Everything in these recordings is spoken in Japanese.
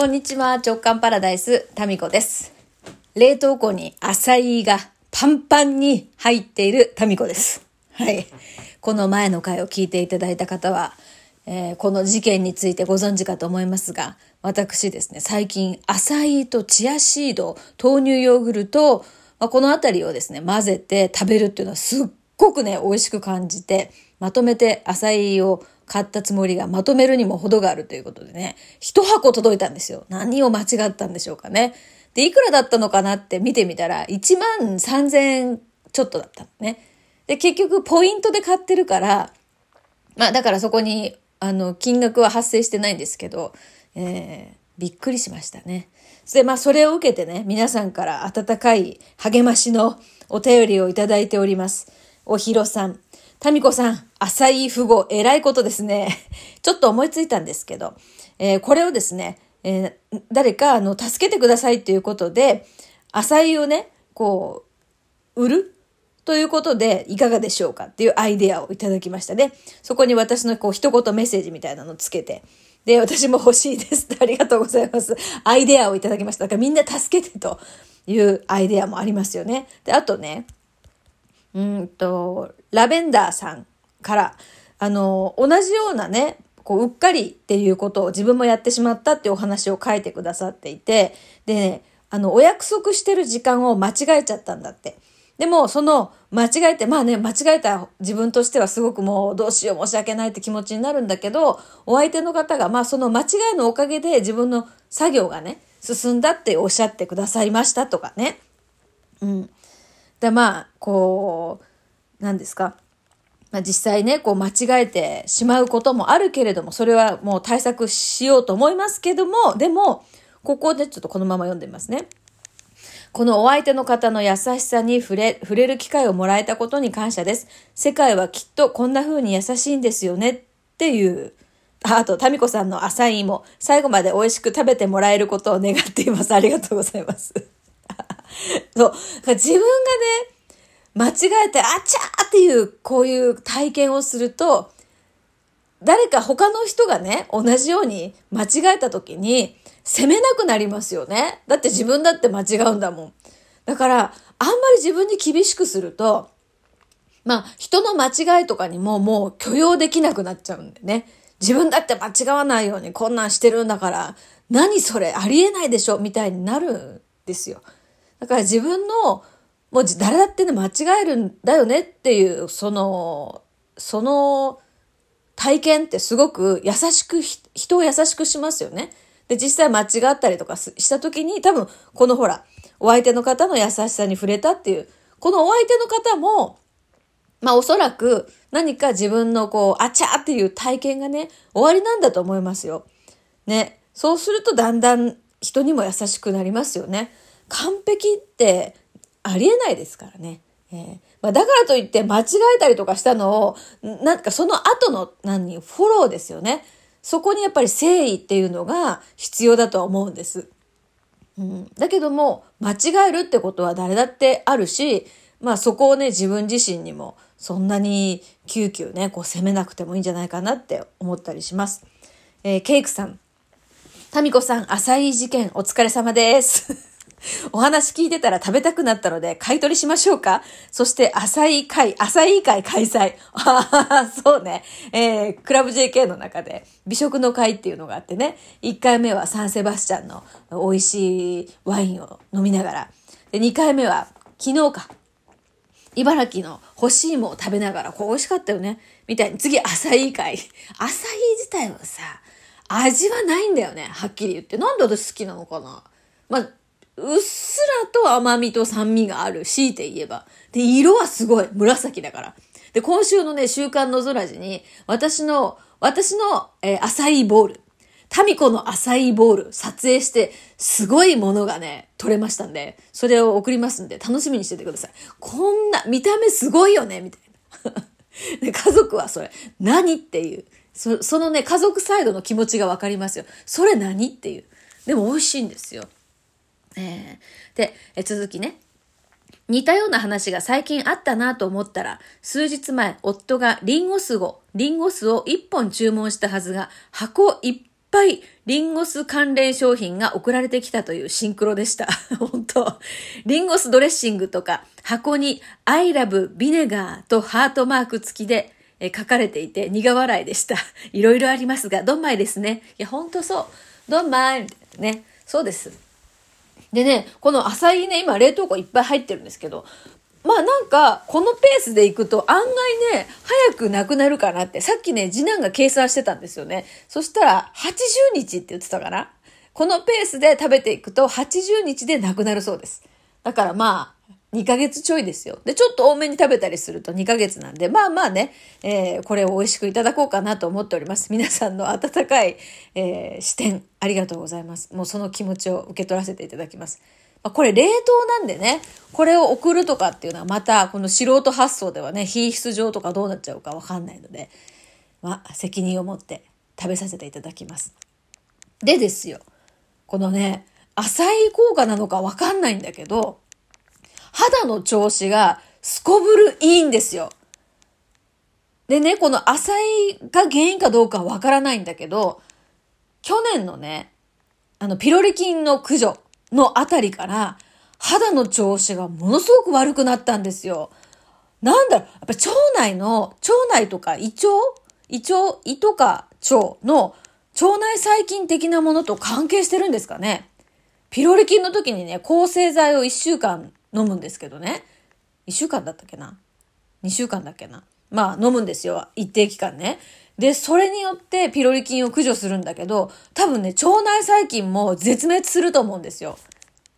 こんにちは、直感パラダイス、タミコです。冷凍庫にアサイがパンパンに入っているタミコです。はい。この前の回を聞いていただいた方は、えーこの事件についてご存知かと思いますが、私ですね、最近、アサイとチアシード、豆乳ヨーグルト、まあ、このあたりをですね、混ぜて食べるっていうのはすっごくね、美味しく感じて、まとめてアサイを買ったつもりがまとめるにも程があるということでね、一箱届いたんですよ。何を間違ったんでしょうかね。で、いくらだったのかなって見てみたら、1万3000円ちょっとだったのね。で、結局ポイントで買ってるから、まあだからそこに、あの、金額は発生してないんですけど、えー、びっくりしましたね。で、まあそれを受けてね、皆さんから温かい励ましのお便りをいただいております。おひろさん、タミコさん、浅い富豪、偉いことですね。ちょっと思いついたんですけど、えーこれをですね、えー誰か、あの、助けてくださいっていうことで、浅いをね、こう、売る？ということで、いかがでしょうかっていうアイデアをいただきましたね。そこに私のこう、一言メッセージみたいなのをつけて、で、私も欲しいですって ありがとうございます。アイデアをいただきました。だからみんな助けてというアイデアもありますよね。で、あとね、うんと、ラベンダーさんから、あの、同じようなね、こう、うっかりっていうことを自分もやってしまったっていうお話を書いてくださっていて、でね、あの、お約束してる時間を間違えちゃったんだって。でも、その、間違えて、まあね、間違えた自分としてはすごくもう、どうしよう申し訳ないって気持ちになるんだけど、お相手の方が、まあその間違いのおかげで自分の作業がね、進んだっておっしゃってくださいましたとかね。うん。で、まあ、こう、何ですか？まあ、実際ね、こう間違えてしまうこともあるけれども、それはもう対策しようと思いますけども、でも、ここでちょっとこのまま読んでみますね。このお相手の方の優しさに触れ、触れる機会をもらえたことに感謝です。世界はきっとこんな風に優しいんですよねっていう。あと、タミコさんのアサインも最後まで美味しく食べてもらえることを願っています。ありがとうございます。そう。自分がね、間違えて、あちゃーっていう、こういう体験をすると、誰か他の人がね、同じように間違えた時に、責めなくなりますよね。だって自分だって間違うんだもん。だから、あんまり自分に厳しくすると、まあ、人の間違いとかにももう許容できなくなっちゃうんでね。自分だって間違わないようにこんなんしてるんだから、何それありえないでしょみたいになるんですよ。だから自分の、もう誰だってね、間違えるんだよねっていう、その、その体験ってすごく優しく、人を優しくしますよね。で、実際間違ったりとかした時に、多分、このほら、お相手の方の優しさに触れたっていう、このお相手の方も、まあおそらく何か自分のこう、あちゃーっていう体験がね、終わりなんだと思いますよ。ね。そうするとだんだん人にも優しくなりますよね。完璧ってありえないですからね。えーまあ、だからといって間違えたりとかしたのを、なんかその後の何、フォローですよね。そこにやっぱり誠意っていうのが必要だとは思うんです。うん、だけども、間違えるってことは誰だってあるし、まあそこをね、自分自身にもそんなにキューキューね、こう責めなくてもいいんじゃないかなって思ったりします。えーケイクさん。タミコさん、アサイー事件お疲れ様です。お話聞いてたら食べたくなったので買い取りしましょうか？そしてアサイー会、アサイー会開催。ああ、そうね。えー、クラブ JK の中で美食の会っていうのがあってね、1回目はサンセバスチャンの美味しいワインを飲みながら、で、2回目は昨日か、茨城の干し芋を食べながら、こう美味しかったよね。みたいに、次、浅い会。浅い自体はさ、味はないんだよね。はっきり言って。なんで私好きなのかなまあ、うっすらと甘みと酸味がある。強いて言えば。で、色はすごい。紫だから。で、今週のね、週刊の空地に、私の、私の、えー、浅いボール。タミコの浅いボール撮影して、すごいものがね、撮れましたんで、それを送りますんで、楽しみにしててください。こんな、見た目すごいよね、みたいな。で家族はそれ、何っていう。そそのね、家族サイドの気持ちがわかりますよ。それ何っていう。でも美味しいんですよ。えーで、え続きね。似たような話が最近あったなと思ったら、数日前、夫がリンゴ酢を、リンゴ酢を1本注文したはずが、箱いっぱいリンゴ酢関連商品が送られてきたというシンクロでした。本当リンゴ酢ドレッシングとか箱に I love vinegar とハートマーク付きで書かれていて苦笑いでした。いろいろありますが、どんまいですね。いや、ほんとそう。どんまいね。そうです。でね、この浅いね、今冷凍庫いっぱい入ってるんですけど、まあなんか、このペースで行くと案外ね、早くなくなるかなって、さっきね、次男が計算してたんですよね。そしたら、80日って言ってたかな。このペースで食べていくと、80日でなくなるそうです。だからまあ、2ヶ月ちょいですよ。で、ちょっと多めに食べたりすると2ヶ月なんで、まあまあね、えー、これを美味しくいただこうかなと思っております。皆さんの温かい、えー、視点、ありがとうございます。もうその気持ちを受け取らせていただきます。まあ、これ冷凍なんでね、これを送るとかっていうのはまた、この素人発想ではね、品質上とかどうなっちゃうかわかんないので、まあ、責任を持って食べさせていただきます。でですよ、このね、浅い効果なのかわかんないんだけど、肌の調子がすこぶるいいんですよ。でね、この浅いが原因かどうかはわからないんだけど、去年のね、あの、ピロリ菌の駆除のあたりから、肌の調子がものすごく悪くなったんですよ。なんだろう、やっぱ腸内の、腸内とか胃腸胃腸、胃とか腸の腸内細菌的なものと関係してるんですかね。ピロリ菌の時にね、抗生剤を1週間飲むんですけどね。1週間だったっけな ?2 週間だっけなまあ飲むんですよ。一定期間ね。で、それによってピロリ菌を駆除するんだけど、多分ね、腸内細菌も絶滅すると思うんですよ。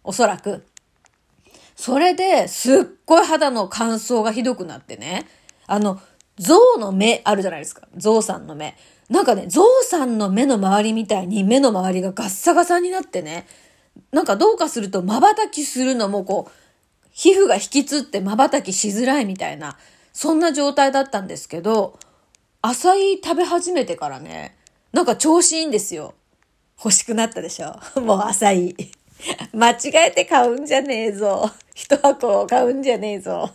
おそらく。それで、すっごい肌の乾燥がひどくなってね。あの、象の目あるじゃないですか。象さんの目。なんかね、象さんの目の周りみたいに目の周りがガッサガサになってね。なんかどうかすると瞬きするのもこう、皮膚が引きつって瞬きしづらいみたいな、そんな状態だったんですけど、浅い食べ始めてからね、なんか調子いいんですよ。欲しくなったでしょ？もう浅い。間違えて買うんじゃねえぞ。一箱買うんじゃねえぞ。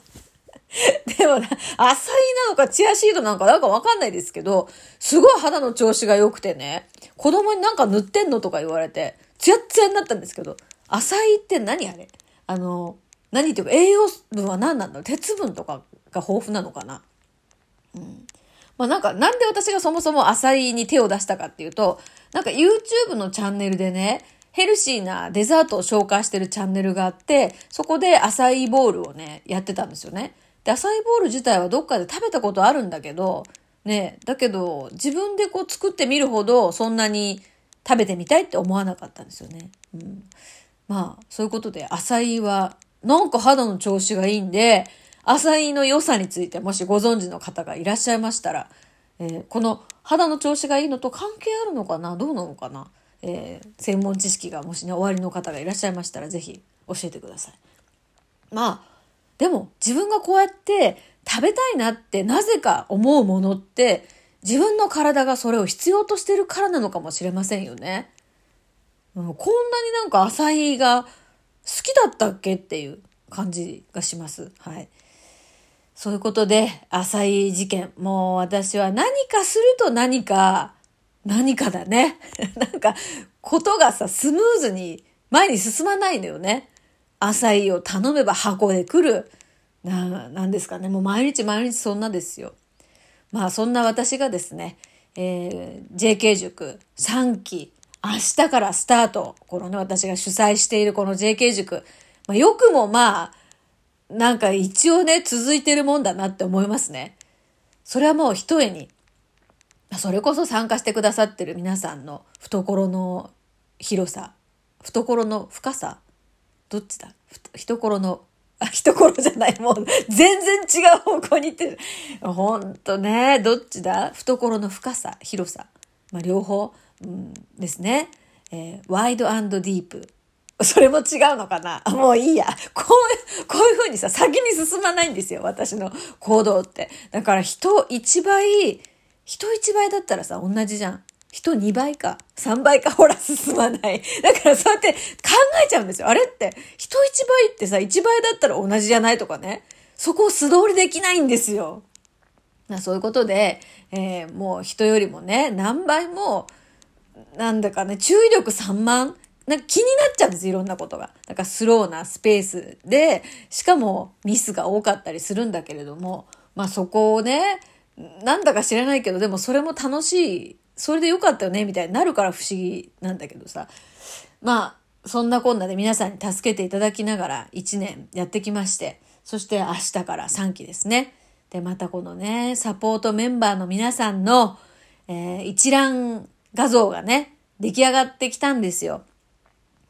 でもな、浅いなのかチアシードなんかなんかわかんないですけど、すごい肌の調子が良くてね、子供になんか塗ってんのとか言われて、ツヤッツヤになったんですけど、浅いって何あれ？あの、何っていうか栄養分は何なんだろう？鉄分とかが豊富なのかな？うん。まあなんか、なんで私がそもそも浅いに手を出したかっていうと、なんか YouTube のチャンネルでね、ヘルシーなデザートを紹介してるチャンネルがあって、そこで浅いボールをね、やってたんですよね。で、浅いボール自体はどっかで食べたことあるんだけど、ね、だけど自分でこう作ってみるほどそんなに食べてみたいって思わなかったんですよね。うん、まあ、そういうことで、浅いは、なんか肌の調子がいいんで、浅いの良さについてもしご存知の方がいらっしゃいましたら、えー、この肌の調子がいいのと関係あるのかな？どうなのかな、えー、専門知識がもしね、終わりの方がいらっしゃいましたら、ぜひ教えてください。まあ、でも自分がこうやって食べたいなってなぜか思うものって自分の体がそれを必要としてるからなのかもしれませんよね。うん、こんなになんか浅いが好きだったっけ？っていう感じがします。はい。そういうことで、浅い事件。もう私は何かすると何か、何かだね。なんか、ことがさ、スムーズに前に進まないのよね。浅いを頼めば箱で来る。な、なんですかね。もう毎日毎日そんなですよ。まあそんな私がですね、えー、JK 塾3期、明日からスタート。このね、私が主催しているこの JK 塾。まあ、よくもまあ、なんか一応ね、続いてるもんだなって思いますね。それはもう一重に、それこそ参加してくださってる皆さんの懐の広さ、懐の深さ、どっちだ？懐の、あ、懐じゃない、もう全然違う方向に行ってる。ほんとね、どっちだ？懐の深さ、広さ。まあ両方、うん、ですね。えー、ワイドディープ。それも違うのかな？もういいや。こういう、こういうふうにさ、先に進まないんですよ。私の行動って。だから人一倍、人一倍だったらさ、同じじゃん。人2倍か、3倍か、ほら、進まない。だからそうやって考えちゃうんですよ。あれって、人1倍ってさ、1倍だったら同じじゃないとかね。そこを素通りできないんですよ。そういうことで、えー、もう人よりもね、何倍もなんだかね、注意力散漫？なんか気になっちゃうんです、いろんなことが。だからスローなスペースで、しかもミスが多かったりするんだけれども、まあそこをね、なんだか知らないけど、でもそれも楽しい、それでよかったよね、みたいになるから不思議なんだけどさ。まあ、そんなこんなで皆さんに助けていただきながら1年やってきまして、そして明日から3期ですね。で、またこのね、サポートメンバーの皆さんの、えー、一覧画像がね、出来上がってきたんですよ。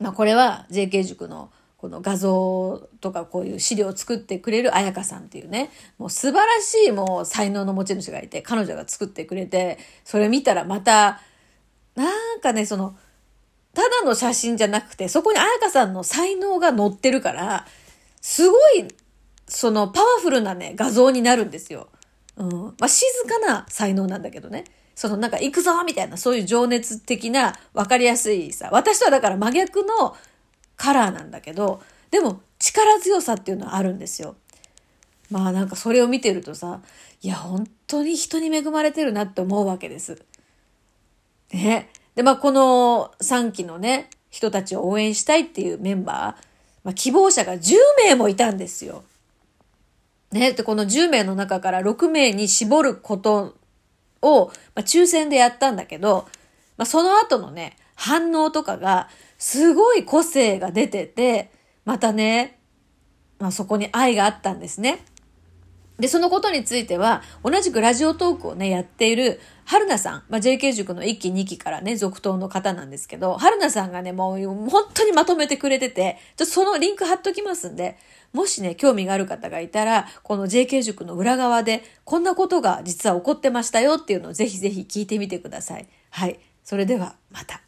まあ、これは JK 塾のこの画像とかこういう資料を作ってくれる彩香さんっていうね、もう素晴らしいもう才能の持ち主がいて、彼女が作ってくれて、それ見たらまた、なんかね、その、ただの写真じゃなくて、そこに彩香さんの才能が載ってるから、すごい、そのパワフルなね、画像になるんですよ。うん。まあ、静かな才能なんだけどね。そのなんか行くぞみたいな、そういう情熱的な分かりやすいさ、私とはだから真逆のカラーなんだけど、でも力強さっていうのはあるんですよ。まあなんかそれを見てるとさ、いや本当に人に恵まれてるなって思うわけです。ね。で、まあこの3期のね、人たちを応援したいっていうメンバー、まあ、希望者が10名もいたんですよ。ね。で、この10名の中から6名に絞ることを、まあ、抽選でやったんだけど、まあ、その後のね、反応とかが、すごい個性が出てて、またね、まあ、そこに愛があったんですね。で、そのことについては、同じくラジオトークをね、やっている、春菜さん、まあ、JK 塾の1期2期からね、続投の方なんですけど、春菜さんがね、もう本当にまとめてくれてて、ちょそのリンク貼っときますんで、もしね、興味がある方がいたら、この JK 塾の裏側で、こんなことが実は起こってましたよっていうのをぜひぜひ聞いてみてください。はい。それでは、また。